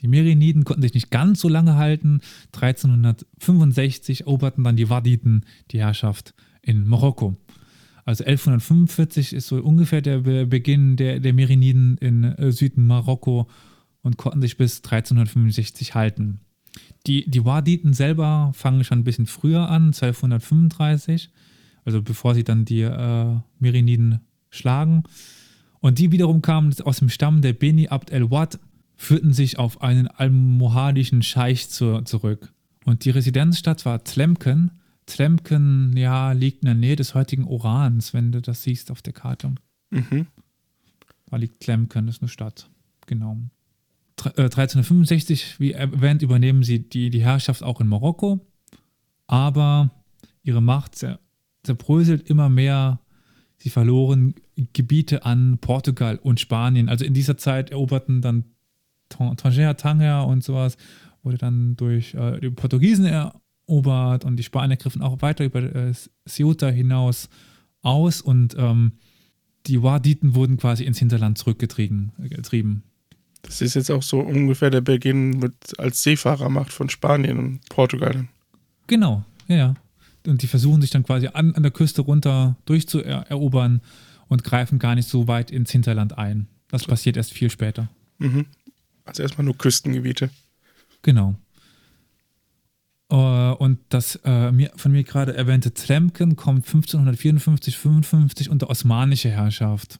die Meriniden konnten sich nicht ganz so lange halten. 1365 eroberten dann die Waditen die Herrschaft in Marokko. Also 1145 ist so ungefähr der Beginn der, der Meriniden in äh, Süden Marokko und konnten sich bis 1365 halten. Die, die Waditen selber fangen schon ein bisschen früher an, 1235, also bevor sie dann die äh, Meriniden schlagen. Und die wiederum kamen aus dem Stamm der Beni Abd el-Wad, führten sich auf einen almohadischen Scheich zu, zurück. Und die Residenzstadt war Tlemken. Tlemken, ja, liegt in der Nähe des heutigen Orans, wenn du das siehst auf der Karte. Mhm. Da liegt Tlemken, das ist eine Stadt. Genau. 1365, äh, wie erwähnt, übernehmen sie die, die Herrschaft auch in Marokko, aber ihre Macht zerbröselt immer mehr. Sie verloren Gebiete an Portugal und Spanien. Also in dieser Zeit eroberten dann Tanger, Tanger und sowas, wurde dann durch äh, die Portugiesen erobert und die Spanier griffen auch weiter über äh, Ceuta hinaus aus und ähm, die Waditen wurden quasi ins Hinterland zurückgetrieben. Das ist jetzt auch so ungefähr der Beginn mit als Seefahrermacht von Spanien und Portugal. Genau, ja, ja. Und die versuchen sich dann quasi an, an der Küste runter durchzuerobern und greifen gar nicht so weit ins Hinterland ein. Das passiert erst viel später. Mhm. Also erstmal nur Küstengebiete. Genau. Uh, und das uh, mir, von mir gerade erwähnte Tlemken kommt 1554, 55 unter osmanische Herrschaft.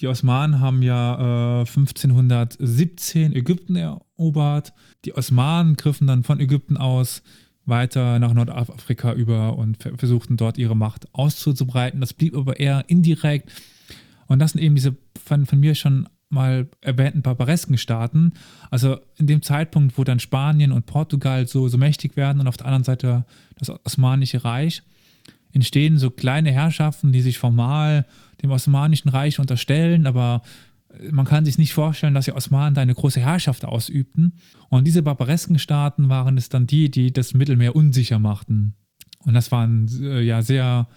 Die Osmanen haben ja äh, 1517 Ägypten erobert. Die Osmanen griffen dann von Ägypten aus weiter nach Nordafrika über und versuchten dort ihre Macht auszubreiten. Das blieb aber eher indirekt. Und das sind eben diese von, von mir schon mal erwähnten barbaresken Staaten. Also in dem Zeitpunkt, wo dann Spanien und Portugal so, so mächtig werden und auf der anderen Seite das Osmanische Reich, entstehen so kleine Herrschaften, die sich formal dem Osmanischen Reich unterstellen, aber man kann sich nicht vorstellen, dass die Osmanen da eine große Herrschaft ausübten. Und diese barbaresken Staaten waren es dann die, die das Mittelmeer unsicher machten. Und das waren äh, ja sehr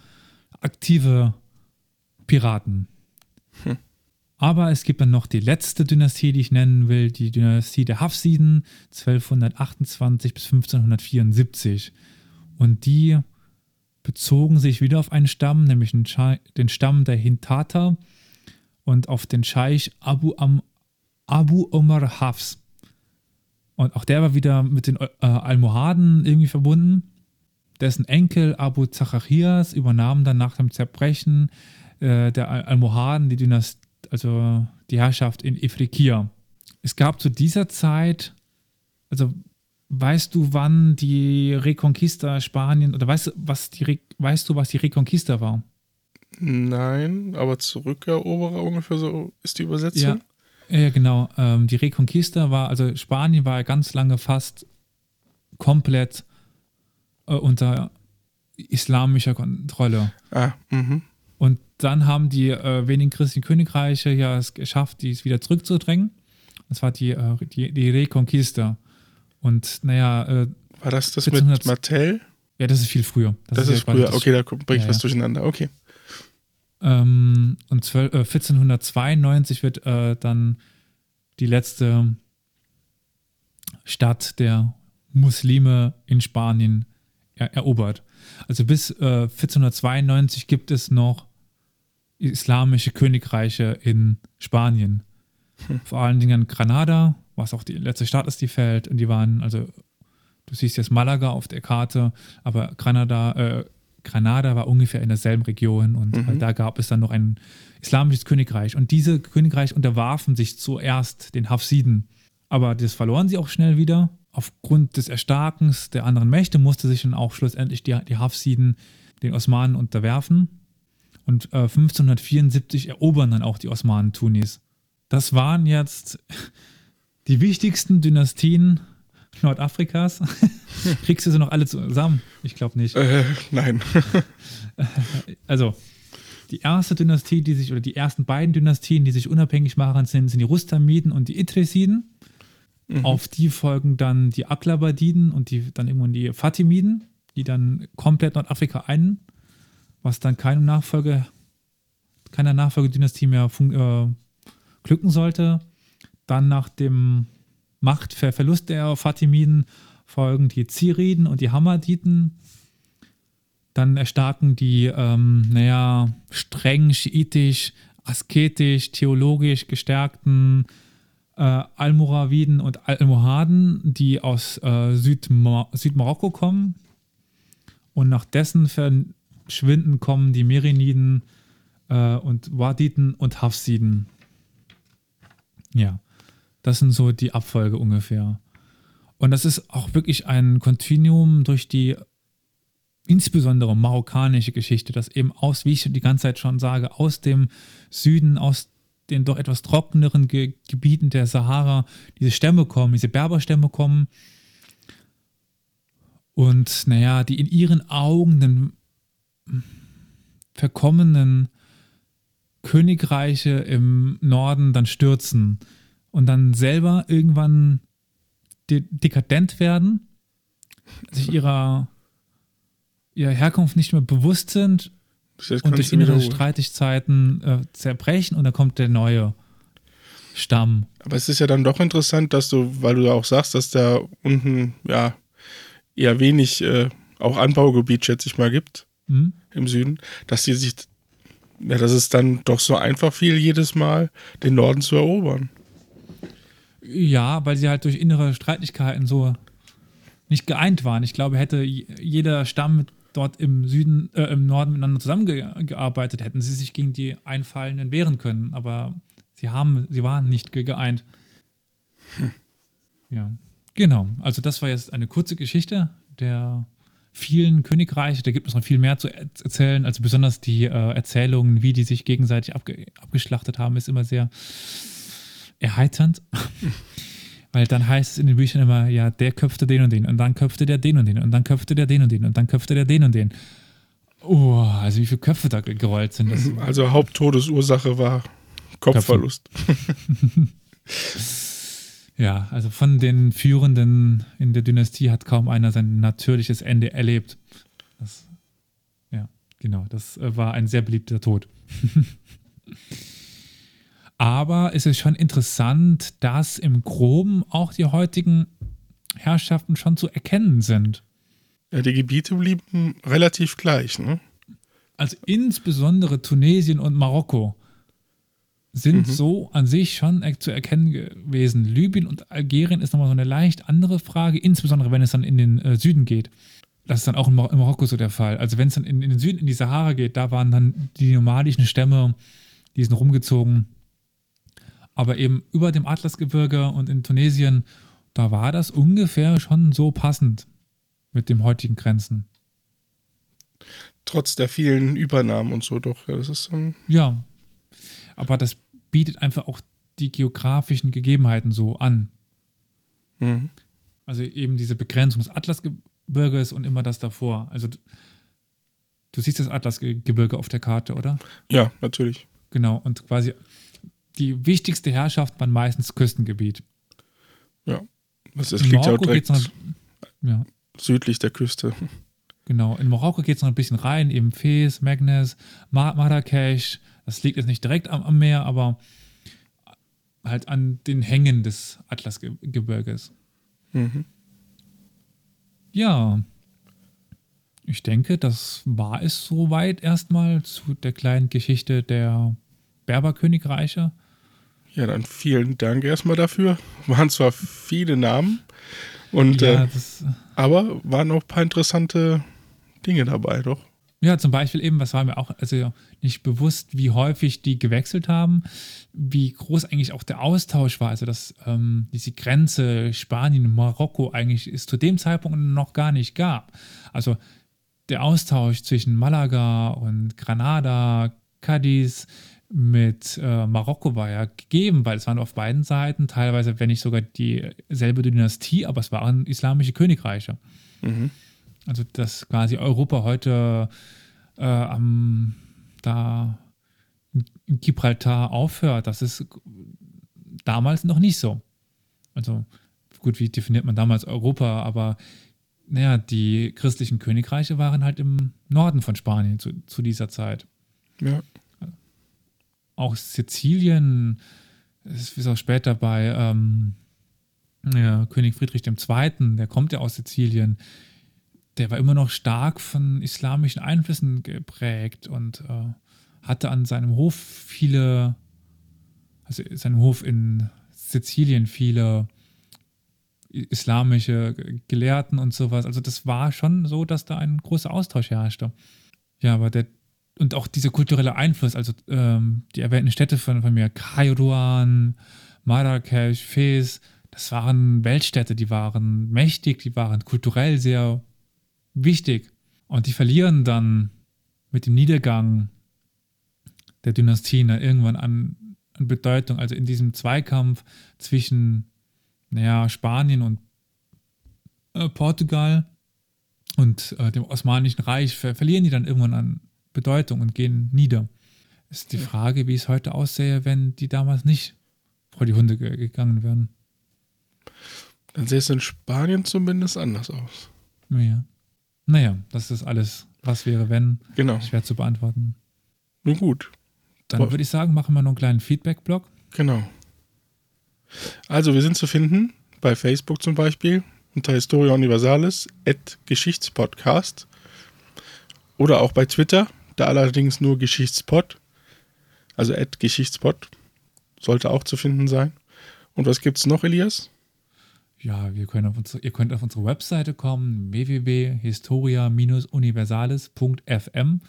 aktive Piraten. Hm. Aber es gibt dann noch die letzte Dynastie, die ich nennen will, die Dynastie der Hafsiden, 1228 bis 1574. Und die bezogen sich wieder auf einen Stamm, nämlich den Stamm der Hintata und auf den Scheich Abu, Am, Abu Omar Hafs. Und auch der war wieder mit den äh, Almohaden irgendwie verbunden. Dessen Enkel Abu Zacharias übernahm dann nach dem Zerbrechen äh, der Almohaden die Dynastie, also die Herrschaft in Ifriqiya. Es gab zu dieser Zeit, also Weißt du, wann die Reconquista Spanien oder weißt du, was die weißt du, was die Reconquista war? Nein, aber Zurückeroberer ungefähr so ist die Übersetzung. Ja, ja genau. Ähm, die Reconquista war, also Spanien war ganz lange fast komplett äh, unter islamischer Kontrolle. Ah, mhm. Und dann haben die äh, wenigen christlichen Königreiche ja es geschafft, dies wieder zurückzudrängen. Das war die, äh, die, die Reconquista. Und naja. Äh, War das das 1400, mit Martell? Ja, das ist viel früher. Das, das ist, ist ja früher, okay, da bringe ich ja, was durcheinander, okay. Ähm, und 12, äh, 1492 wird äh, dann die letzte Stadt der Muslime in Spanien er erobert. Also bis äh, 1492 gibt es noch islamische Königreiche in Spanien. Hm. Vor allen Dingen Granada, was auch die letzte Stadt ist, die fällt. Und die waren, also du siehst jetzt Malaga auf der Karte, aber Granada, äh, Granada war ungefähr in derselben Region und mhm. da gab es dann noch ein islamisches Königreich. Und diese Königreich unterwarfen sich zuerst den Hafsiden. Aber das verloren sie auch schnell wieder. Aufgrund des Erstarkens der anderen Mächte musste sich dann auch schlussendlich die, die Hafsiden den Osmanen unterwerfen. Und äh, 1574 erobern dann auch die Osmanen Tunis. Das waren jetzt die wichtigsten Dynastien Nordafrikas. Kriegst du sie noch alle zusammen? Ich glaube nicht. Äh, nein. also, die erste Dynastie, die sich, oder die ersten beiden Dynastien, die sich unabhängig machen, sind, sind die Rustamiden und die Idrisiden. Mhm. Auf die folgen dann die Aklabadiden und die, dann irgendwann die Fatimiden, die dann komplett Nordafrika ein, was dann keine Nachfolge, keiner Nachfolgedynastie mehr äh, glücken sollte. Dann nach dem Machtverlust der Fatimiden folgen die Ziriden und die Hammadiden. Dann erstarken die, ähm, naja, streng schiitisch, asketisch, theologisch gestärkten äh, Almoraviden und Almohaden, die aus äh, Südmar Südmarokko kommen. Und nach dessen Verschwinden kommen die Meriniden äh, und Waditen und Hafsiden. Ja, das sind so die Abfolge ungefähr. Und das ist auch wirklich ein Kontinuum durch die insbesondere marokkanische Geschichte, das eben aus, wie ich die ganze Zeit schon sage, aus dem Süden, aus den doch etwas trockeneren Ge Gebieten der Sahara diese Stämme kommen, diese Berberstämme kommen. Und naja, die in ihren Augen den verkommenen Königreiche im Norden dann stürzen und dann selber irgendwann de dekadent werden, sich ihrer, ihrer Herkunft nicht mehr bewusst sind und durch innere Streitigkeiten äh, zerbrechen und dann kommt der neue Stamm. Aber es ist ja dann doch interessant, dass du, weil du ja auch sagst, dass da unten ja eher wenig äh, auch Anbaugebiet, schätze ich mal, gibt mhm. im Süden, dass die sich, ja, dass es dann doch so einfach fiel, jedes Mal den Norden zu erobern. Ja, weil sie halt durch innere Streitigkeiten so nicht geeint waren. Ich glaube, hätte jeder Stamm dort im Süden, äh, im Norden miteinander zusammengearbeitet, hätten sie sich gegen die Einfallenden wehren können. Aber sie haben, sie waren nicht geeint. Hm. Ja, genau. Also das war jetzt eine kurze Geschichte der vielen Königreiche. Da gibt es noch viel mehr zu erzählen. Also besonders die äh, Erzählungen, wie die sich gegenseitig abge abgeschlachtet haben, ist immer sehr erheiternd. Weil dann heißt es in den Büchern immer, ja, der köpfte den und den und dann köpfte der den und den und dann köpfte der den und den und dann köpfte der den und den. Oh, also wie viele Köpfe da gerollt sind. Das also Haupttodesursache war Kopfverlust. ja, also von den Führenden in der Dynastie hat kaum einer sein natürliches Ende erlebt. Das, ja, genau, das äh, war ein sehr beliebter Tod. Aber es ist schon interessant, dass im Groben auch die heutigen Herrschaften schon zu erkennen sind. Ja, die Gebiete blieben relativ gleich, ne? Also insbesondere Tunesien und Marokko sind mhm. so an sich schon zu erkennen gewesen. Libyen und Algerien ist nochmal so eine leicht andere Frage, insbesondere wenn es dann in den äh, Süden geht. Das ist dann auch in, Mar in Marokko so der Fall. Also wenn es dann in, in, den Süden, in die Sahara geht, da waren dann die nomadischen Stämme, die sind rumgezogen aber eben über dem Atlasgebirge und in Tunesien, da war das ungefähr schon so passend mit dem heutigen Grenzen. Trotz der vielen Übernahmen und so doch. Ja, das ist dann ja, aber das bietet einfach auch die geografischen Gegebenheiten so an. Mhm. Also eben diese Begrenzung des Atlasgebirges und immer das davor. Also du siehst das Atlasgebirge auf der Karte, oder? Ja, natürlich. Genau, und quasi die wichtigste Herrschaft war meistens Küstengebiet. Ja, das ist, liegt ja direkt noch, ja. südlich der Küste. Genau, in Marokko geht es noch ein bisschen rein, eben Fes, Magnes, Marrakesch. Das liegt jetzt nicht direkt am, am Meer, aber halt an den Hängen des Atlasgebirges. Mhm. Ja. Ich denke, das war es soweit erstmal zu der kleinen Geschichte der Berberkönigreiche. Ja, dann vielen Dank erstmal dafür. Waren zwar viele Namen, und, ja, äh, aber waren auch ein paar interessante Dinge dabei, doch. Ja, zum Beispiel eben, was war mir auch also nicht bewusst, wie häufig die gewechselt haben, wie groß eigentlich auch der Austausch war. Also, dass ähm, diese Grenze Spanien-Marokko eigentlich es zu dem Zeitpunkt noch gar nicht gab. Also, der Austausch zwischen Malaga und Granada, Cadiz mit äh, Marokko war ja gegeben, weil es waren auf beiden Seiten teilweise, wenn nicht sogar dieselbe Dynastie, aber es waren islamische Königreiche. Mhm. Also dass quasi Europa heute äh, am, da in Gibraltar aufhört, das ist damals noch nicht so. Also gut, wie definiert man damals Europa, aber naja, die christlichen Königreiche waren halt im Norden von Spanien zu, zu dieser Zeit. Ja. Auch Sizilien, es ist auch später bei ähm, ja, König Friedrich II., der kommt ja aus Sizilien, der war immer noch stark von islamischen Einflüssen geprägt und äh, hatte an seinem Hof viele, also seinem Hof in Sizilien viele islamische Gelehrten und sowas. Also das war schon so, dass da ein großer Austausch herrschte. Ja, aber der und auch dieser kulturelle Einfluss, also ähm, die erwähnten Städte von, von mir, Kairouan, Marrakesch, Fez, das waren Weltstädte, die waren mächtig, die waren kulturell sehr wichtig. Und die verlieren dann mit dem Niedergang der Dynastien irgendwann an, an Bedeutung. Also in diesem Zweikampf zwischen naja, Spanien und äh, Portugal und äh, dem Osmanischen Reich ver verlieren die dann irgendwann an Bedeutung und gehen nieder. Ist die Frage, wie es heute aussähe, wenn die damals nicht vor die Hunde ge gegangen wären. Dann sähe es in Spanien zumindest anders aus. Ja. Naja, das ist alles, was wäre, wenn. Genau. Schwer zu beantworten. Nun gut. Dann würde ich sagen, machen wir noch einen kleinen Feedback-Blog. Genau. Also, wir sind zu finden bei Facebook zum Beispiel unter Historia Universalis, at Geschichtspodcast. Oder auch bei Twitter, da allerdings nur Geschichtspod. Also at Geschichtspod. Sollte auch zu finden sein. Und was gibt es noch, Elias? Ja, wir können auf unsere, ihr könnt auf unsere Webseite kommen, www.historia-universalis.fm.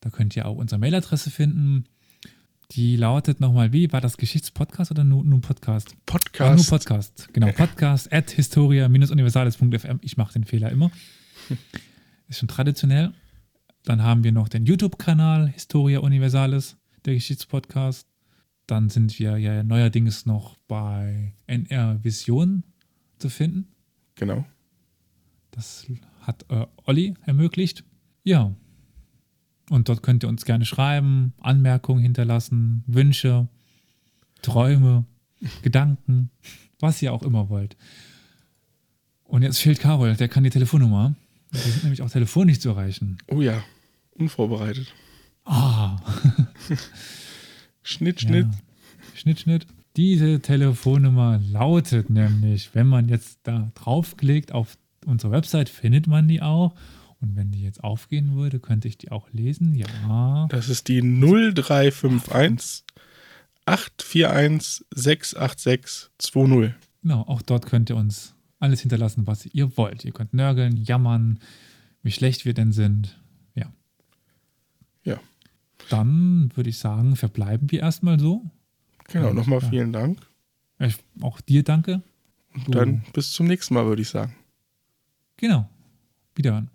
Da könnt ihr auch unsere Mailadresse finden. Die lautet nochmal, wie? War das Geschichtspodcast oder nur, nur Podcast? Podcast. Ah, nur Podcast, genau. Podcast at historia-universalis.fm. Ich mache den Fehler immer. Ist schon traditionell. Dann haben wir noch den YouTube-Kanal Historia Universalis, der Geschichtspodcast. Dann sind wir ja neuerdings noch bei NR Vision zu finden. Genau. Das hat äh, Olli ermöglicht. Ja. Und dort könnt ihr uns gerne schreiben, Anmerkungen hinterlassen, Wünsche, Träume, Gedanken, was ihr auch immer wollt. Und jetzt fehlt Carol, der kann die Telefonnummer. Wir sind nämlich auch telefonisch zu erreichen. Oh ja, unvorbereitet. Ah. Schnitt, Schnitt. Ja. Schnitt, Schnitt. Diese Telefonnummer lautet nämlich, wenn man jetzt da draufklickt auf unsere Website, findet man die auch. Und wenn die jetzt aufgehen würde, könnte ich die auch lesen. Ja. Das ist die 0351 841 686 20. Genau, auch dort könnt ihr uns alles hinterlassen, was ihr wollt. Ihr könnt nörgeln, jammern, wie schlecht wir denn sind. Ja. Dann würde ich sagen, verbleiben wir erstmal so. Genau, nochmal ja. vielen Dank. Ich, auch dir danke. Und dann bis zum nächsten Mal, würde ich sagen. Genau. Wiederhören.